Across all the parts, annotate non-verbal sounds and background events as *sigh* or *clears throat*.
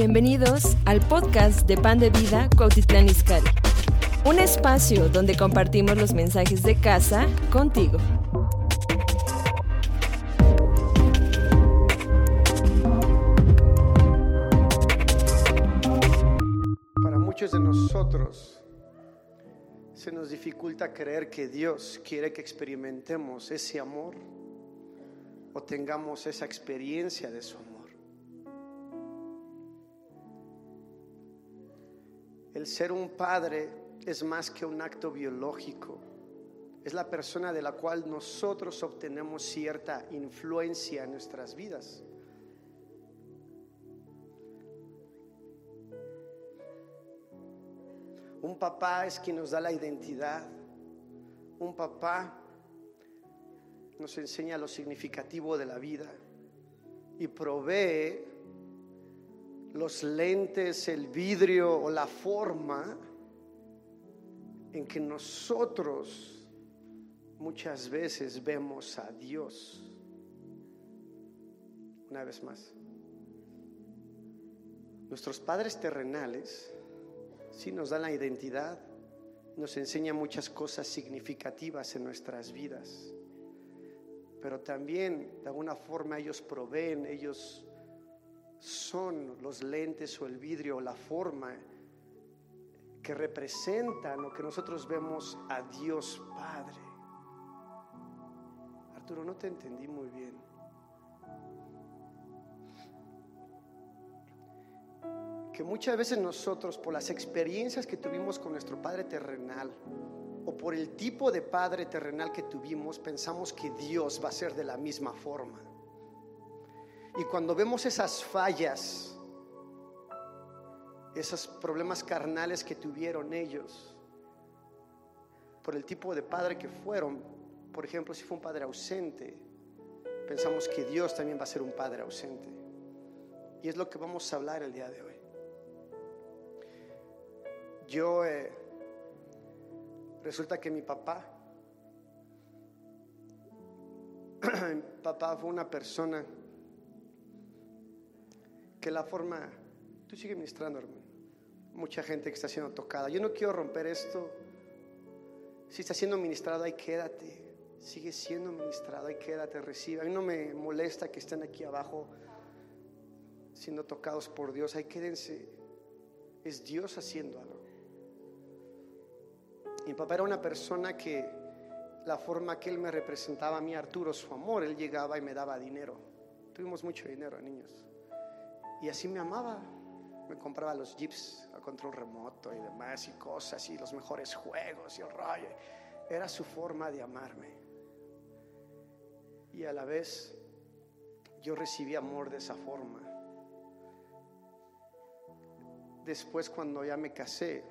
Bienvenidos al podcast de Pan de Vida Cuautitlán Izcalli. Un espacio donde compartimos los mensajes de casa contigo. Para muchos de nosotros se nos dificulta creer que Dios quiere que experimentemos ese amor o tengamos esa experiencia de su amor. El ser un padre es más que un acto biológico. Es la persona de la cual nosotros obtenemos cierta influencia en nuestras vidas. Un papá es quien nos da la identidad. Un papá nos enseña lo significativo de la vida y provee los lentes, el vidrio o la forma en que nosotros muchas veces vemos a Dios. Una vez más, nuestros padres terrenales sí nos dan la identidad, nos enseñan muchas cosas significativas en nuestras vidas, pero también de alguna forma ellos proveen, ellos son los lentes o el vidrio o la forma que representan o que nosotros vemos a Dios Padre. Arturo, no te entendí muy bien. Que muchas veces nosotros, por las experiencias que tuvimos con nuestro Padre terrenal, o por el tipo de Padre terrenal que tuvimos, pensamos que Dios va a ser de la misma forma. Y cuando vemos esas fallas, esos problemas carnales que tuvieron ellos, por el tipo de padre que fueron, por ejemplo, si fue un padre ausente, pensamos que Dios también va a ser un padre ausente. Y es lo que vamos a hablar el día de hoy. Yo, eh, resulta que mi papá, *clears throat* mi papá fue una persona que la forma, tú sigue ministrando, hermano. Mucha gente que está siendo tocada. Yo no quiero romper esto. Si está siendo ministrado, ahí quédate. Sigue siendo ministrado, ahí quédate, recibe. A mí no me molesta que estén aquí abajo siendo tocados por Dios. Ahí quédense. Es Dios haciendo algo. Mi papá era una persona que la forma que él me representaba a mí, Arturo, su amor, él llegaba y me daba dinero. Tuvimos mucho dinero, niños. Y así me amaba. Me compraba los jeeps a control remoto y demás y cosas y los mejores juegos y el rollo. Era su forma de amarme. Y a la vez yo recibí amor de esa forma. Después cuando ya me casé,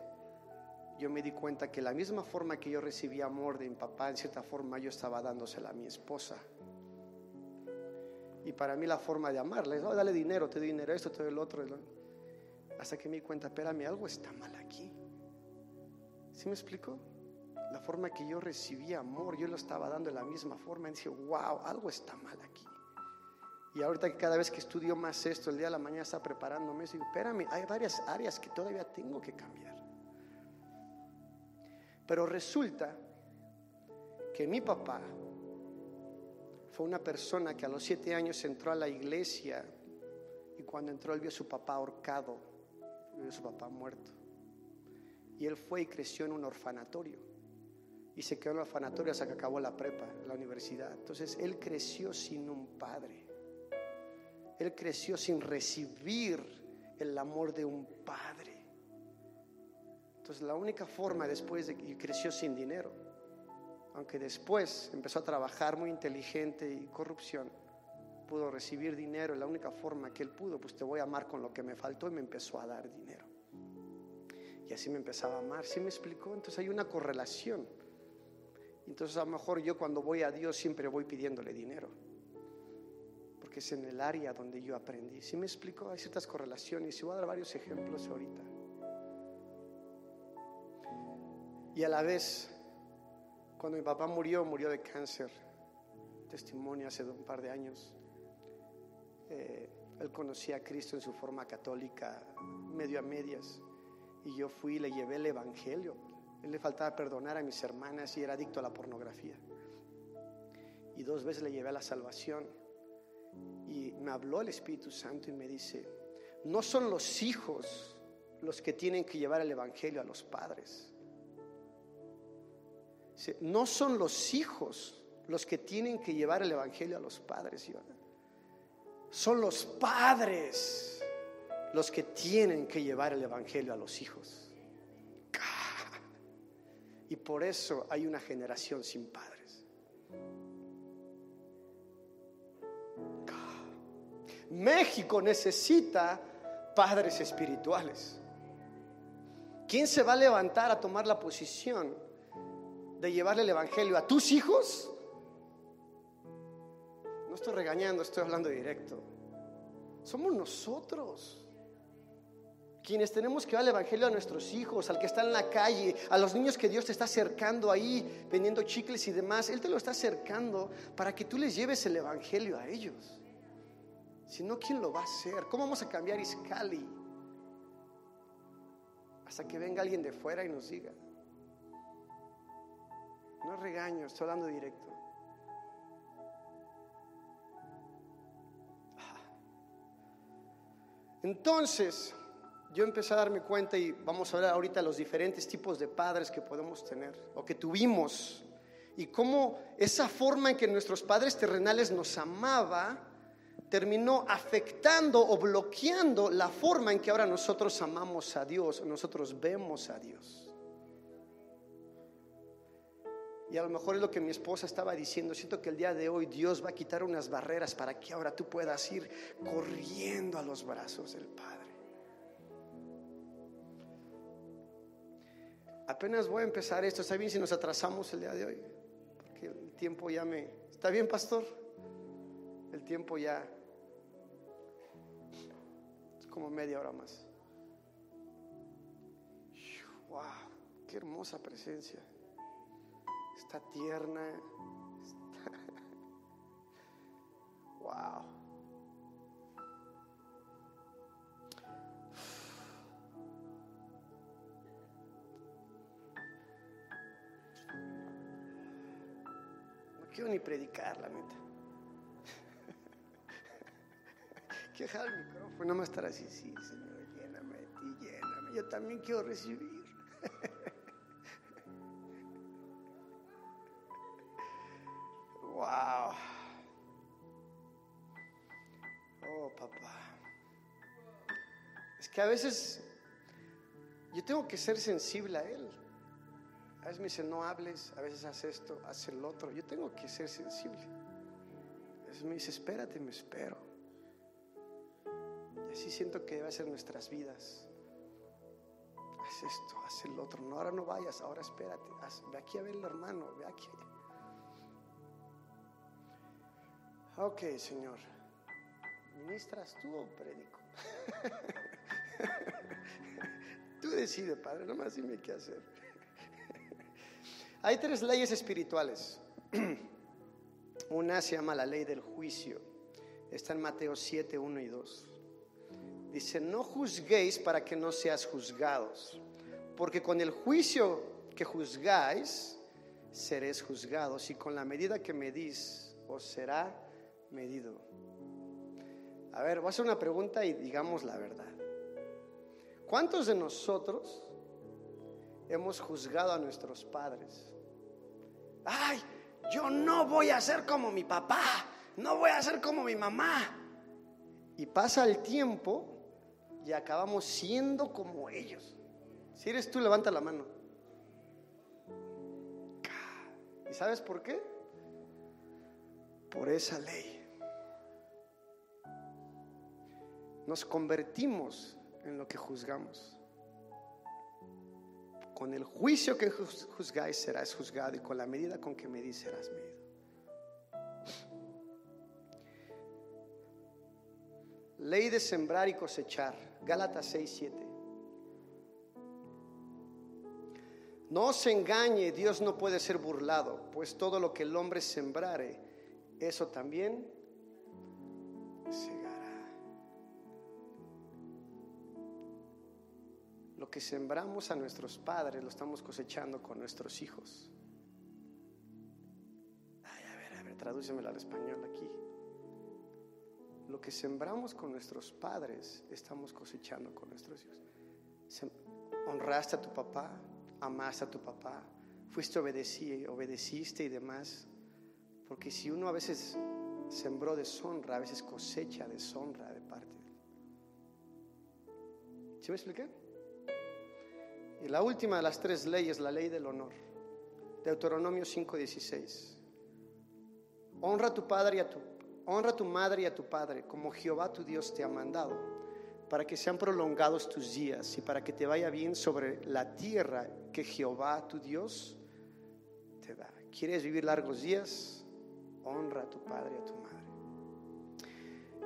yo me di cuenta que la misma forma que yo recibí amor de mi papá, en cierta forma yo estaba dándosela a mi esposa. Y para mí la forma de amarle, oh, dale dinero, te doy dinero, esto, te doy el otro. Hasta que me di cuenta, espérame, algo está mal aquí. ¿Sí me explico? La forma que yo recibí amor, yo lo estaba dando de la misma forma. Y dije, wow, algo está mal aquí. Y ahorita que cada vez que estudio más esto, el día de la mañana está preparándome, digo, espérame, hay varias áreas que todavía tengo que cambiar. Pero resulta que mi papá fue una persona que a los siete años entró a la iglesia y cuando entró él vio a su papá ahorcado, vio a su papá muerto. Y él fue y creció en un orfanatorio. Y se quedó en el orfanatorio hasta que acabó la prepa, la universidad. Entonces él creció sin un padre. Él creció sin recibir el amor de un padre. Entonces la única forma después de que creció sin dinero aunque después empezó a trabajar muy inteligente y corrupción, pudo recibir dinero la única forma que él pudo, pues te voy a amar con lo que me faltó y me empezó a dar dinero. Y así me empezaba a amar, ¿sí me explicó? Entonces hay una correlación. Entonces a lo mejor yo cuando voy a Dios siempre voy pidiéndole dinero, porque es en el área donde yo aprendí. ¿Sí me explicó? Hay ciertas correlaciones y voy a dar varios ejemplos ahorita. Y a la vez cuando mi papá murió, murió de cáncer. Testimonio hace un par de años. Eh, Él conocía a Cristo en su forma católica, medio a medias. Y yo fui y le llevé el Evangelio. Él le faltaba perdonar a mis hermanas y era adicto a la pornografía. Y dos veces le llevé a la salvación. Y me habló el Espíritu Santo y me dice, no son los hijos los que tienen que llevar el Evangelio a los padres. No son los hijos los que tienen que llevar el Evangelio a los padres. Son los padres los que tienen que llevar el Evangelio a los hijos. Y por eso hay una generación sin padres. México necesita padres espirituales. ¿Quién se va a levantar a tomar la posición de llevarle el Evangelio a tus hijos? No estoy regañando, estoy hablando directo. Somos nosotros quienes tenemos que dar el Evangelio a nuestros hijos, al que está en la calle, a los niños que Dios te está acercando ahí, vendiendo chicles y demás. Él te lo está acercando para que tú les lleves el Evangelio a ellos. Si no, ¿quién lo va a hacer? ¿Cómo vamos a cambiar Iscali? Hasta que venga alguien de fuera y nos diga. No regaño, estoy hablando directo. Entonces, yo empecé a darme cuenta y vamos a ver ahorita los diferentes tipos de padres que podemos tener o que tuvimos y cómo esa forma en que nuestros padres terrenales nos amaba terminó afectando o bloqueando la forma en que ahora nosotros amamos a Dios, nosotros vemos a Dios. Y a lo mejor es lo que mi esposa estaba diciendo. Siento que el día de hoy Dios va a quitar unas barreras para que ahora tú puedas ir corriendo a los brazos del Padre. Apenas voy a empezar esto. Está bien si nos atrasamos el día de hoy. Porque el tiempo ya me... ¿Está bien, pastor? El tiempo ya... Es como media hora más. ¡Wow! ¡Qué hermosa presencia! Está tierna. *laughs* ¡Wow! quiero ni predicar, la neta. *laughs* quiero el micrófono, nada más estar así, sí, Señor, lléname de ti, lléname. Yo también quiero recibir. Veces yo tengo que ser sensible a Él. A veces me dice, no hables, a veces haz esto, haz el otro. Yo tengo que ser sensible. A veces me dice, espérate, me espero. Y así siento que debe ser nuestras vidas. Haz esto, haz el otro. No, ahora no vayas, ahora espérate. ve aquí a ver el hermano, ve aquí. Ok, Señor. ¿Ministras tú o predico? *laughs* tú decides, Padre, nomás dime qué hacer. Hay tres leyes espirituales. *clears throat* Una se llama la ley del juicio. Está en Mateo 7, 1 y 2. Dice, no juzguéis para que no seas juzgados, porque con el juicio que juzgáis, seréis juzgados, y con la medida que medís, os será medido. A ver, voy a hacer una pregunta y digamos la verdad. ¿Cuántos de nosotros hemos juzgado a nuestros padres? ay, yo no voy a ser como mi papá, no voy a ser como mi mamá. Y pasa el tiempo y acabamos siendo como ellos. Si eres tú, levanta la mano. ¿Y sabes por qué? Por esa ley. Nos convertimos en lo que juzgamos. Con el juicio que juzgáis serás juzgado y con la medida con que medís serás medido. Ley de sembrar y cosechar. Gálatas 6, 7. No se engañe, Dios no puede ser burlado, pues todo lo que el hombre sembrare, eso también segará. Lo que sembramos a nuestros padres lo estamos cosechando con nuestros hijos. Ay, a ver, a ver, tradúcemelo al español aquí. Lo que sembramos con nuestros padres estamos cosechando con nuestros hijos. honraste a tu papá, amaste a tu papá, fuiste obedecido, obedeciste y demás. Porque si uno a veces sembró deshonra, a veces cosecha deshonra de parte de él. ¿Sí me expliqué? Y la última de las tres leyes, la ley del honor. Deuteronomio 5:16. Honra a tu padre y a tu honra a tu madre y a tu padre, como Jehová tu Dios te ha mandado, para que sean prolongados tus días y para que te vaya bien sobre la tierra que Jehová tu Dios te da. ¿Quieres vivir largos días? honra a tu padre y a tu madre.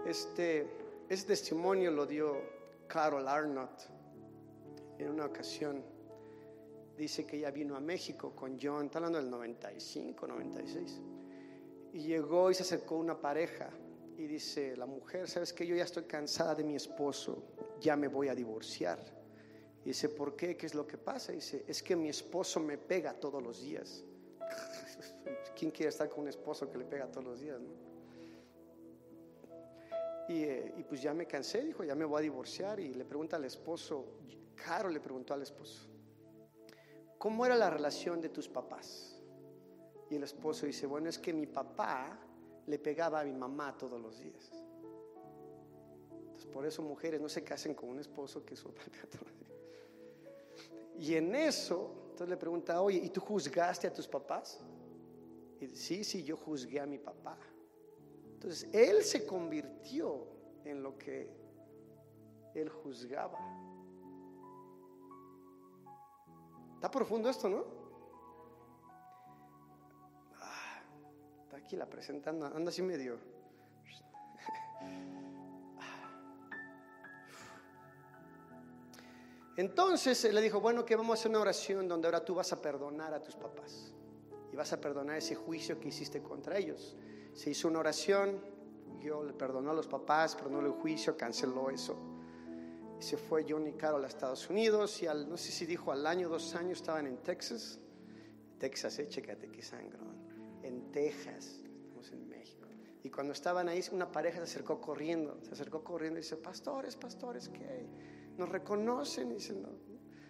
Este, este testimonio lo dio Carol Arnott en una ocasión. Dice que ella vino a México con John, está hablando del 95, 96. Y llegó y se acercó una pareja y dice, la mujer, ¿sabes que Yo ya estoy cansada de mi esposo, ya me voy a divorciar. Y dice, ¿por qué? ¿Qué es lo que pasa? dice, es que mi esposo me pega todos los días. *laughs* ¿Quién quiere estar con un esposo que le pega todos los días? Eh, y, pues ya me cansé, dijo, ya me voy a divorciar. Y le pregunta al esposo, Caro le preguntó al esposo, ¿cómo era la relación de tus papás? Y el esposo dice, bueno, es que mi papá le pegaba a mi mamá todos los días. Entonces, por eso mujeres no se casen con un esposo que su papá todos. Y en eso, entonces le pregunta, oye, ¿y tú juzgaste a tus papás? sí, sí, yo juzgué a mi papá. Entonces, él se convirtió en lo que él juzgaba. Está profundo esto, ¿no? Ah, está aquí la presentando, anda así medio. *laughs* Entonces él le dijo, bueno, que vamos a hacer una oración donde ahora tú vas a perdonar a tus papás y vas a perdonar ese juicio que hiciste contra ellos. Se hizo una oración, yo le perdonó a los papás, perdonó el juicio, canceló eso. Se fue John y Carol a Estados Unidos y no sé si dijo al año, dos años estaban en Texas. Texas, eh, chécate qué sangrón. En Texas, estamos en México. Y cuando estaban ahí, una pareja se acercó corriendo, se acercó corriendo y dice, pastores, pastores, ¿qué? Nos reconocen y dicen, no,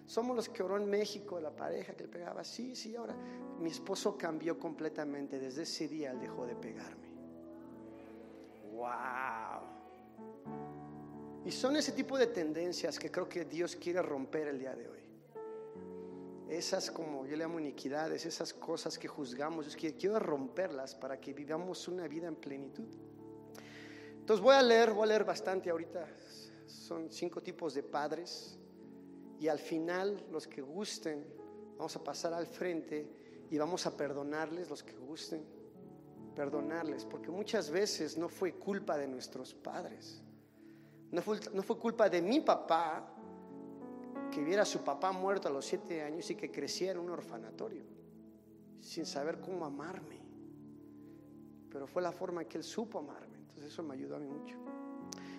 somos los que oró en México, la pareja que le pegaba. Sí, sí, ahora mi esposo cambió completamente. Desde ese día él dejó de pegarme. ¡Wow! Y son ese tipo de tendencias que creo que Dios quiere romper el día de hoy. Esas como yo le llamo iniquidades, esas cosas que juzgamos, Dios quiere, quiero romperlas para que vivamos una vida en plenitud. Entonces voy a leer, voy a leer bastante ahorita. Son cinco tipos de padres y al final, los que gusten, vamos a pasar al frente y vamos a perdonarles, los que gusten, perdonarles, porque muchas veces no fue culpa de nuestros padres, no fue, no fue culpa de mi papá que viera a su papá muerto a los siete años y que creciera en un orfanatorio, sin saber cómo amarme. Pero fue la forma que él supo amarme, entonces eso me ayudó a mí mucho.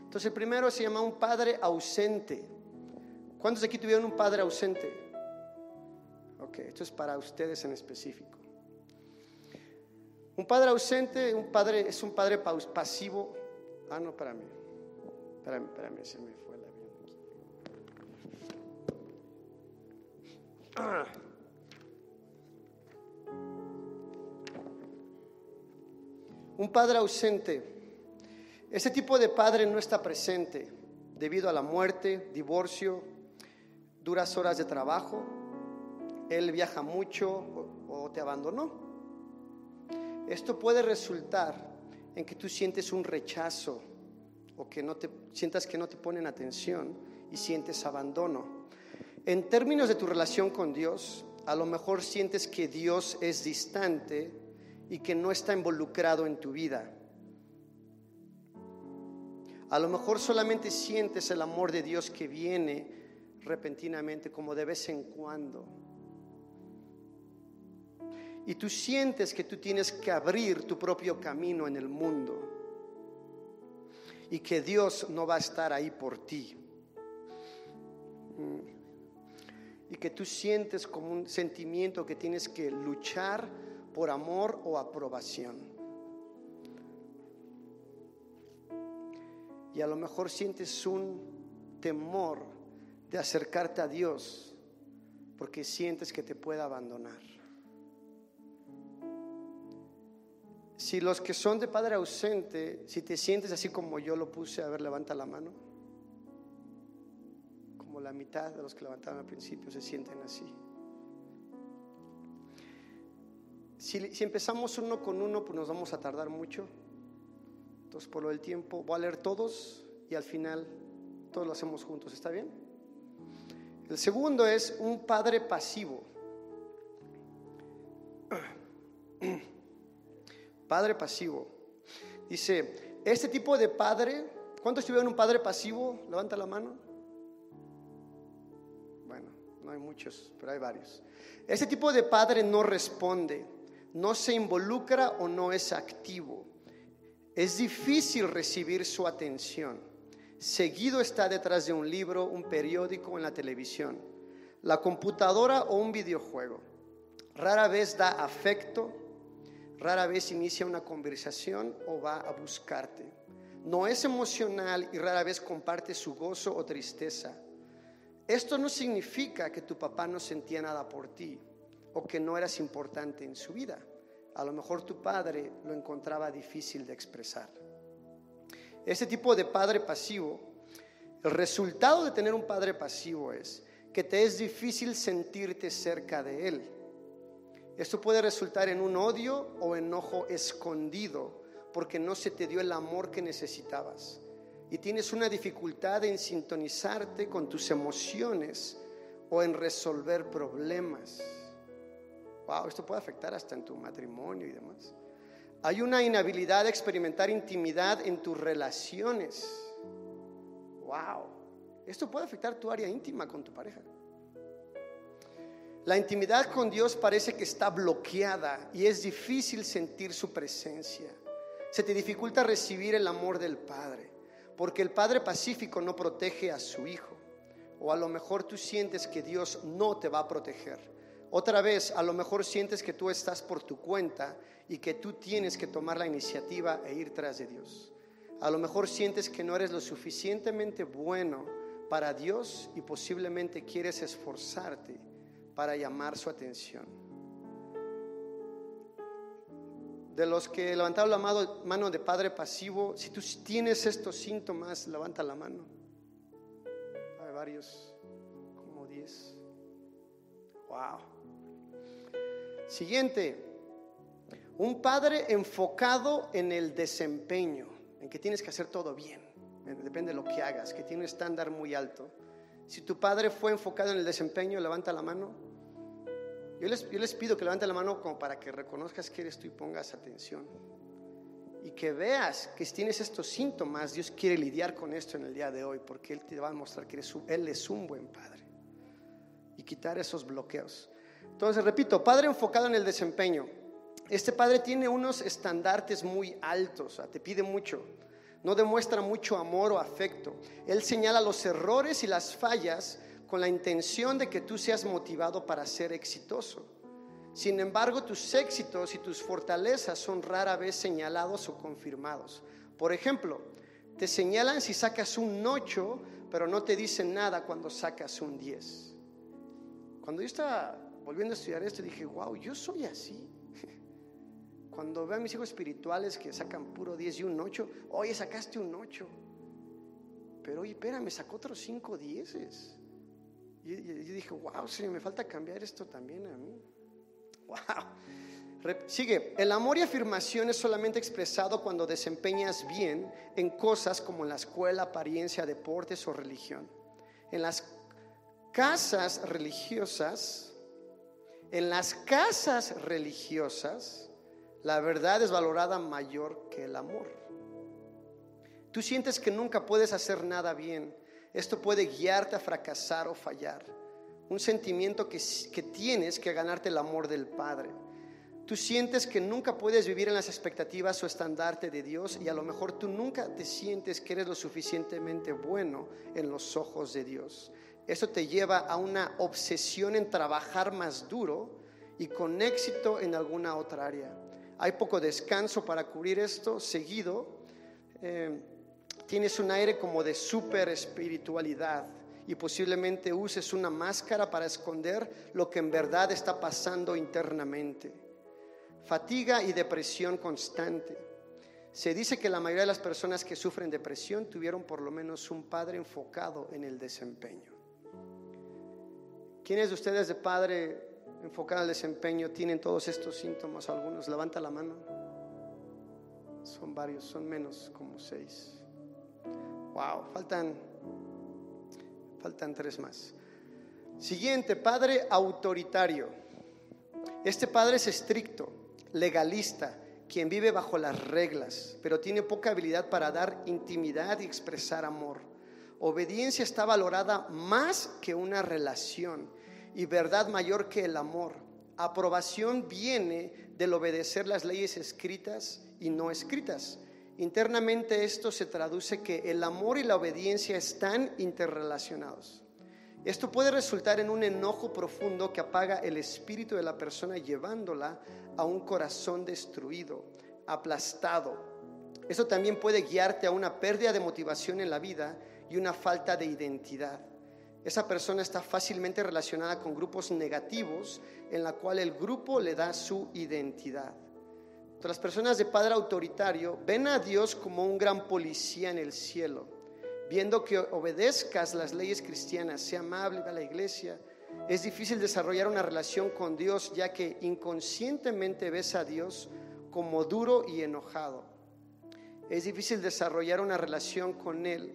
Entonces el primero se llama un padre ausente. ¿Cuántos de aquí tuvieron un padre ausente? Ok, esto es para ustedes en específico. Un padre ausente, un padre es un padre pasivo. Ah, no, para mí. Para mí se me fue la vida aquí. Un padre ausente. Ese tipo de padre no está presente debido a la muerte, divorcio, duras horas de trabajo, él viaja mucho o, te abandonó. Esto puede resultar en que tú sientes un rechazo o que no te sientas que no te ponen atención y sientes abandono. En términos de tu relación con Dios, a lo mejor sientes que Dios es distante y que no está involucrado en tu vida. A lo mejor solamente sientes el amor de Dios que viene repentinamente, como de vez en cuando. Y tú sientes que tú tienes que abrir tu propio camino en el mundo y que Dios no va a estar ahí por ti. Mm. y que tú sientes como un sentimiento que tienes que luchar por amor o aprobación. Y a lo mejor sientes un temor de acercarte a Dios porque sientes que te puede abandonar. Si los que son de padre ausente, si te sientes así como yo lo puse, a ver, levanta la mano. Como la mitad de los que levantaron al principio se sienten así. Si, si empezamos uno con uno, pues nos vamos a tardar mucho. Entonces, por lo del tiempo, voy a leer todos y al final todos lo hacemos juntos. ¿Está bien? El segundo es un padre pasivo. *clears throat* Padre pasivo. Dice, este tipo de padre, ¿cuántos tuvieron un padre pasivo? Levanta la mano. Bueno, no hay muchos, pero hay varios. Este tipo de padre no responde, no se involucra o no es activo. Es difícil recibir su atención. Seguido está detrás de un libro, un periódico en la televisión, la computadora o un videojuego. Rara vez da afecto, rara vez inicia una conversación o va a buscarte. No es emocional y rara vez comparte su gozo o tristeza. Esto no significa que tu papá no sentía nada por ti o que no eras importante en su vida. A lo mejor tu padre lo encontraba difícil de expresar. Este tipo de padre pasivo, el resultado de tener un padre pasivo es que te es difícil sentirte cerca de él esto puede resultar en un odio o enojo escondido porque no se te dio el amor que necesitabas. Y tienes una dificultad en sintonizarte con tus emociones o en resolver problemas. Wow, esto puede afectar hasta en tu matrimonio y demás. Hay una inhabilidad de experimentar intimidad en tus relaciones. Wow, esto puede afectar tu área íntima con tu pareja. La intimidad con Dios parece que está bloqueada y es difícil sentir su presencia. Se te dificulta recibir el amor del Padre, porque el Padre Pacífico no protege a su Hijo. O a lo mejor tú sientes que Dios no te va a proteger. Otra vez, a lo mejor sientes que tú estás por tu cuenta y que tú tienes que tomar la iniciativa e ir tras de Dios. A lo mejor sientes que no eres lo suficientemente bueno para Dios y posiblemente quieres esforzarte para llamar su atención. De los que levantaron la mano de padre pasivo, si tú tienes estos síntomas, levanta la mano. Hay varios, como 10. Wow. Siguiente, un padre enfocado en el desempeño, en que tienes que hacer todo bien, depende de lo que hagas, que tiene un estándar muy alto. Si tu padre fue enfocado en el desempeño, levanta la mano. Yo les, pido que levante la mano como para que reconozcas que eres tú y pongas atención. Y que veas que si tienes estos síntomas, Dios quiere lidiar con esto en el día de hoy, porque Él te va a mostrar que Él es un buen padre. Y quitar esos bloqueos. Entonces, repito, padre enfocado en el desempeño. Este padre tiene unos estandartes muy altos, te pide mucho no demuestra mucho amor o afecto. Él señala los errores y las fallas con la intención de que tú seas motivado para ser exitoso. Sin embargo, tus éxitos y tus fortalezas son rara vez señalados o confirmados. Por ejemplo, te señalan si sacas un 8, pero no te dicen nada cuando sacas un 10. Cuando yo estaba volviendo a estudiar esto, dije, wow, yo soy así. Cuando veo a mis hijos espirituales que sacan puro 10 y un 8, oye, sacaste un 8. Pero oye, espera, me sacó otros 5 10. Y yo dije, wow, sí, me falta cambiar esto también a mí. *laughs* Wow. Sigue, el amor y afirmación es solamente expresado cuando desempeñas bien en cosas como en la escuela, apariencia, deportes o religión. En las casas religiosas, en las casas religiosas, la verdad es valorada mayor que el amor. Tú sientes que nunca puedes hacer nada bien. Esto puede guiarte a fracasar o fallar. Un sentimiento que, que tienes que ganarte el amor del Padre. Tú sientes que nunca puedes vivir en las expectativas o estandarte de Dios y a lo mejor tú nunca te sientes que eres lo suficientemente bueno en los ojos de Dios. Eso te lleva a una obsesión en trabajar más duro y con éxito en alguna otra área. Hay poco descanso para cubrir esto seguido. Eh, tienes un aire como de super espiritualidad y posiblemente uses una máscara para esconder lo que en verdad está pasando internamente. Fatiga y depresión constante. Se dice que la mayoría de las personas que sufren depresión tuvieron por lo menos un padre enfocado en el desempeño. ¿Quiénes de ustedes de padre enfocado en el desempeño tienen todos estos síntomas? Algunos, levanta la mano. Son varios, son menos como seis. Wow, faltan Faltan tres más. Siguiente, padre autoritario. Este padre es estricto, legalista, quien vive bajo las reglas, pero tiene poca habilidad para dar intimidad y expresar amor. Obediencia está valorada más que una relación y verdad mayor que el amor. Aprobación viene del obedecer las leyes escritas y no escritas. Internamente esto se traduce que el amor y la obediencia están interrelacionados. Esto puede resultar en un enojo profundo que apaga el espíritu de la persona llevándola a un corazón destruido, aplastado. Eso también puede guiarte a una pérdida de motivación en la vida y una falta de identidad. Esa persona está fácilmente relacionada con grupos negativos en la cual el grupo le da su identidad las personas de padre autoritario ven a Dios como un gran policía en el cielo, viendo que obedezcas las leyes cristianas, sea amable a la iglesia. Es difícil desarrollar una relación con Dios ya que inconscientemente ves a Dios como duro y enojado. Es difícil desarrollar una relación con Él.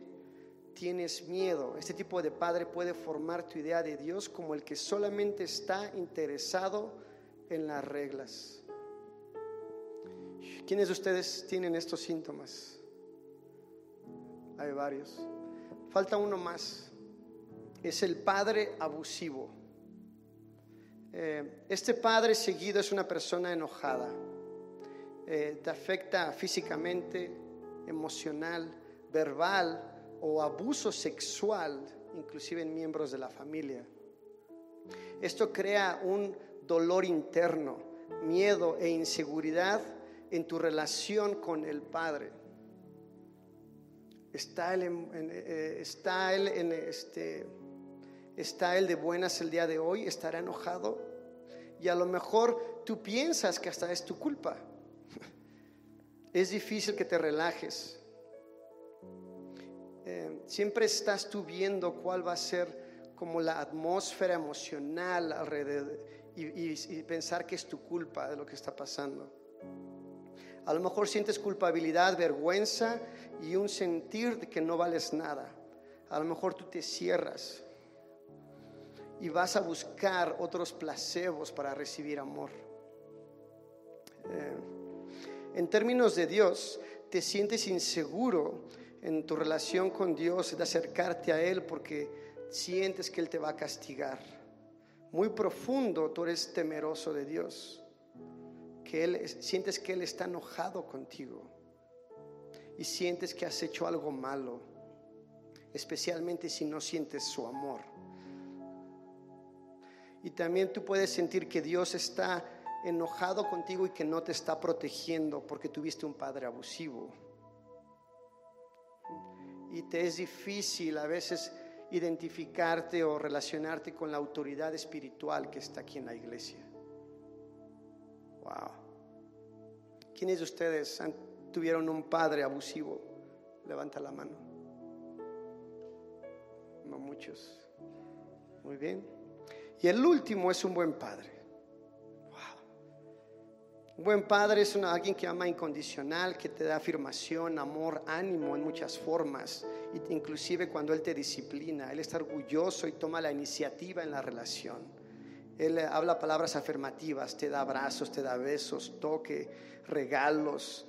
Tienes miedo. Este tipo de padre puede formar tu idea de Dios como el que solamente está interesado en las reglas. ¿Quiénes de ustedes tienen estos síntomas? Hay varios. Falta uno más. Es el padre abusivo. Eh, este padre seguido es una persona enojada. Eh, te afecta físicamente, emocional, verbal o abuso sexual, inclusive en miembros de la familia. Esto crea un dolor interno, miedo e inseguridad en tu relación con el Padre. Está él, en, eh, está él en este, está él de buenas el día de hoy, estará enojado y a lo mejor tú piensas que hasta es tu culpa. *laughs* Es difícil que te relajes. Eh, siempre estás tú viendo cuál va a ser como la atmósfera emocional alrededor y pensar que es tu culpa de lo que está pasando. A lo mejor sientes culpabilidad, vergüenza y un sentir de que no vales nada. A lo mejor tú te cierras y vas a buscar otros placebos para recibir amor. Eh, en términos de Dios, te sientes inseguro en tu relación con Dios, de acercarte a Él porque sientes que Él te va a castigar. Muy profundo, tú eres temeroso de Dios que Él, sientes que Él está enojado contigo y sientes que has hecho algo malo, especialmente si no sientes su amor. Y también tú puedes sentir que Dios está enojado contigo y que no te está protegiendo porque tuviste un padre abusivo. Y te es difícil a veces identificarte o relacionarte con la autoridad espiritual que está aquí en la iglesia. Wow. ¿Quiénes de ustedes tuvieron un padre abusivo? Levanta la mano. No muchos. Muy bien. Y el último es un buen padre. Un buen padre es alguien que ama incondicional, que te da afirmación, amor, ánimo en muchas formas, inclusive cuando Él te disciplina. Él está orgulloso y toma la iniciativa en la relación. Él habla palabras afirmativas, te da abrazos, te da besos, toque, regalos,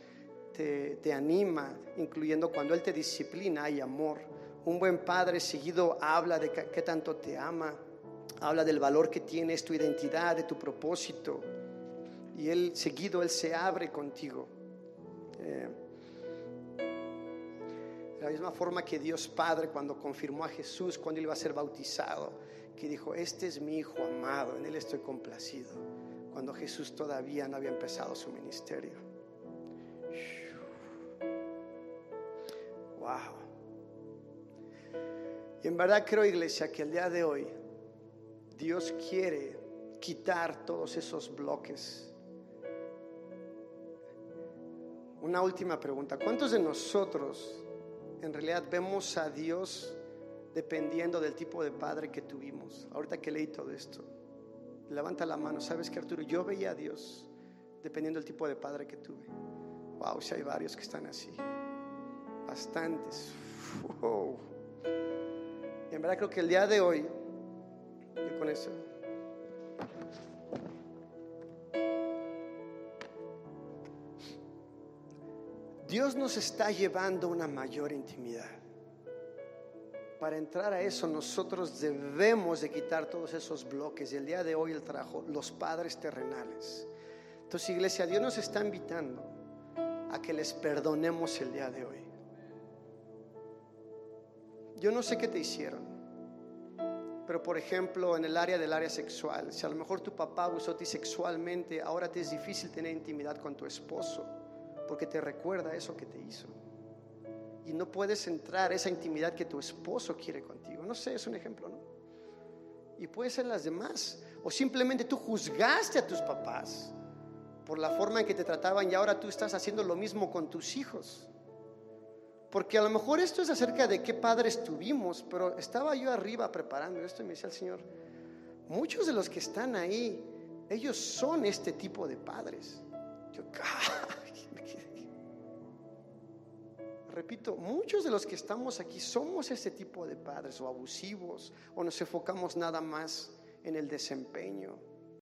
te, anima, incluyendo cuando Él te disciplina, hay amor. Un buen padre seguido habla de qué tanto te ama, habla del valor que tienes, tu identidad, de tu propósito. Y Él seguido, Él se abre contigo. Eh, De la misma forma que Dios Padre cuando confirmó a Jesús cuando él iba a ser bautizado, que dijo, este es mi Hijo amado, en él estoy complacido, cuando Jesús todavía no había empezado su ministerio. Wow. Y en verdad creo, iglesia, que el día de hoy Dios quiere quitar todos esos bloques. Una última pregunta. ¿Cuántos de nosotros en realidad vemos a Dios dependiendo del tipo de padre que tuvimos. Ahorita que leí todo esto, levanta la mano. ¿Sabes que Arturo? Yo veía a Dios dependiendo del tipo de padre que tuve. Wow, si hay varios que están así. Bastantes. En verdad creo que el día de hoy, yo con eso. Dios nos está llevando una mayor intimidad. Para entrar a eso nosotros debemos de quitar todos esos bloques. Y el día de hoy el trajo los padres terrenales. Entonces iglesia, Dios nos está invitando a que les perdonemos el día de hoy. Yo no sé qué te hicieron, pero por ejemplo en el área del área sexual, si a lo mejor tu papá abusó ti sexualmente, ahora te es difícil tener intimidad con tu esposo porque te recuerda eso que te hizo. Y no puedes entrar esa intimidad que tu esposo quiere contigo. No sé, es un ejemplo, ¿no? Y puede ser las demás. O simplemente tú juzgaste a tus papás por la forma en que te trataban y ahora tú estás haciendo lo mismo con tus hijos. Porque a lo mejor esto es acerca de qué padres tuvimos, pero estaba yo arriba preparando esto y me decía el Señor, muchos de los que están ahí, ellos son este tipo de padres. Yo, *laughs* *laughs* repito, muchos de los que estamos aquí somos ese tipo de padres o abusivos o nos enfocamos nada más en el desempeño.